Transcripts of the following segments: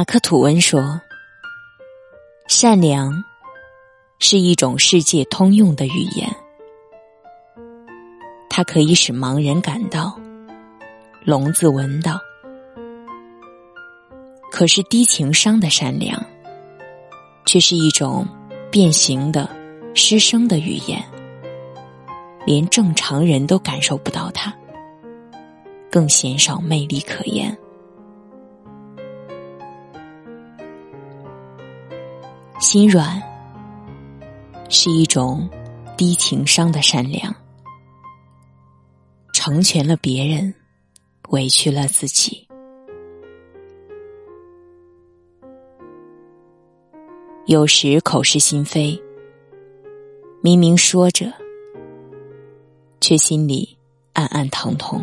马克·吐温说：“善良是一种世界通用的语言，它可以使盲人感到，聋子闻到。可是低情商的善良，却是一种变形的、失声的语言，连正常人都感受不到它，更鲜少魅力可言。”心软是一种低情商的善良，成全了别人，委屈了自己。有时口是心非，明明说着，却心里暗暗疼痛。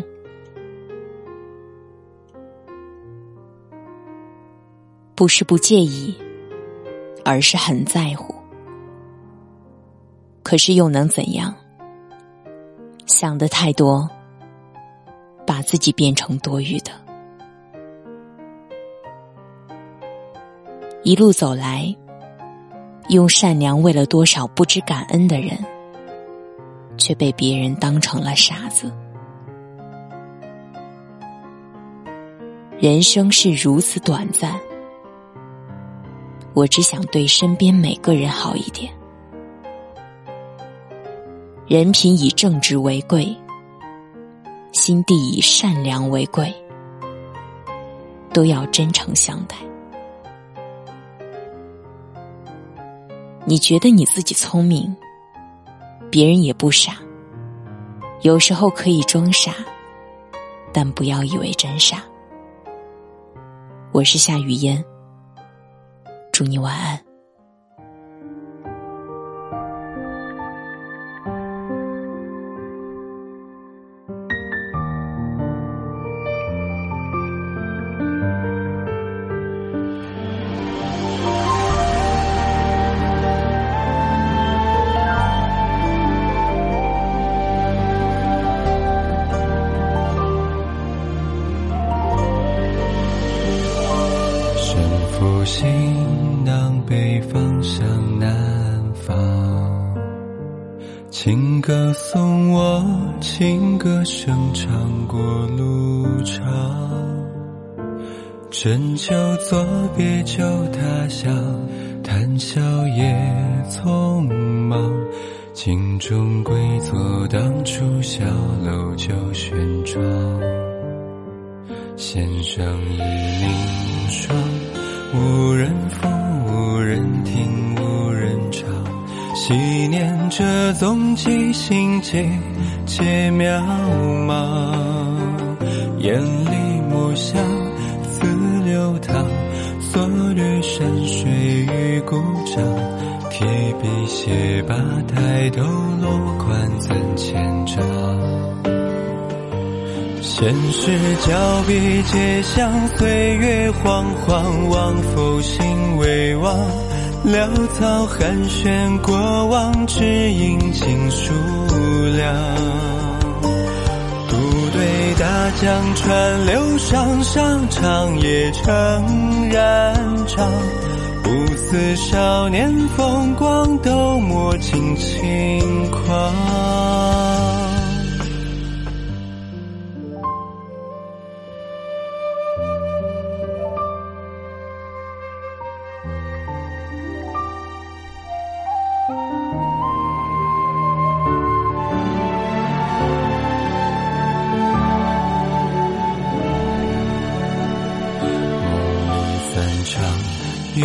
不是不介意。而是很在乎，可是又能怎样？想的太多，把自己变成多余的。一路走来，用善良喂了多少不知感恩的人，却被别人当成了傻子。人生是如此短暂。我只想对身边每个人好一点。人品以正直为贵，心地以善良为贵，都要真诚相待。你觉得你自己聪明，别人也不傻。有时候可以装傻，但不要以为真傻。我是夏雨嫣。祝你晚安。情歌送我，情歌声唱过路长。斟酒作别酒他乡，谈笑也匆忙。镜中归坐，当初小楼旧轩窗。弦上一凝霜，无人抚，无人听，我。细念这踪迹，心结皆渺茫。眼里墨香自流淌，锁掠山水与故乡。提笔写罢，抬头落款怎千丈？现实交臂皆向，岁月惶惶，望否心未忘？潦草寒暄过往，只因情疏凉。独对大江川流，上上长夜成燃长。不似少年风光，都莫尽轻狂。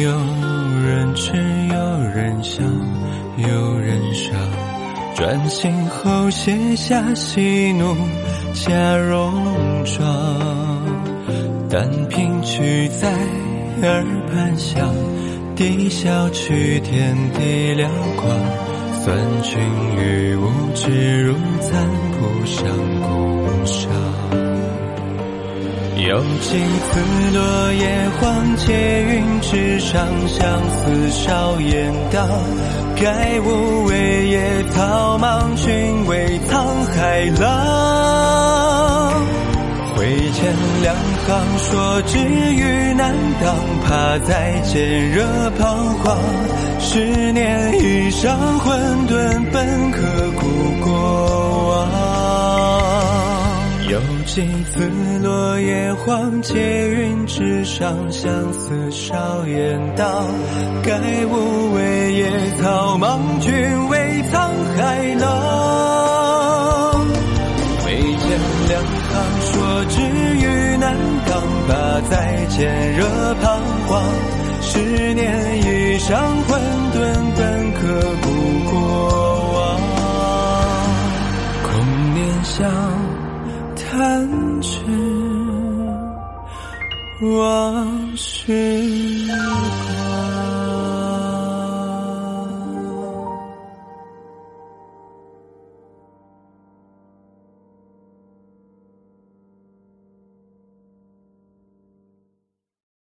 有人痴，有人笑，有人伤。转醒后卸下喜怒假戎装，但凭曲在耳畔响，低笑去天地辽阔。算君与吾只如残铺上古伤。有情似落叶黄，劫云之上，相思少言道。该无为也草莽，君为沧海浪。挥剑两行说知遇难当，怕再见热彷徨。十年一上混沌，本刻骨过往。有几次落叶黄，结云之上，相思少言道。盖无为野草莽，君未沧海浪。眉间两行说知遇难当，怕再见惹彷徨。十年以上混沌，本刻骨过往。空念想。弹指往事。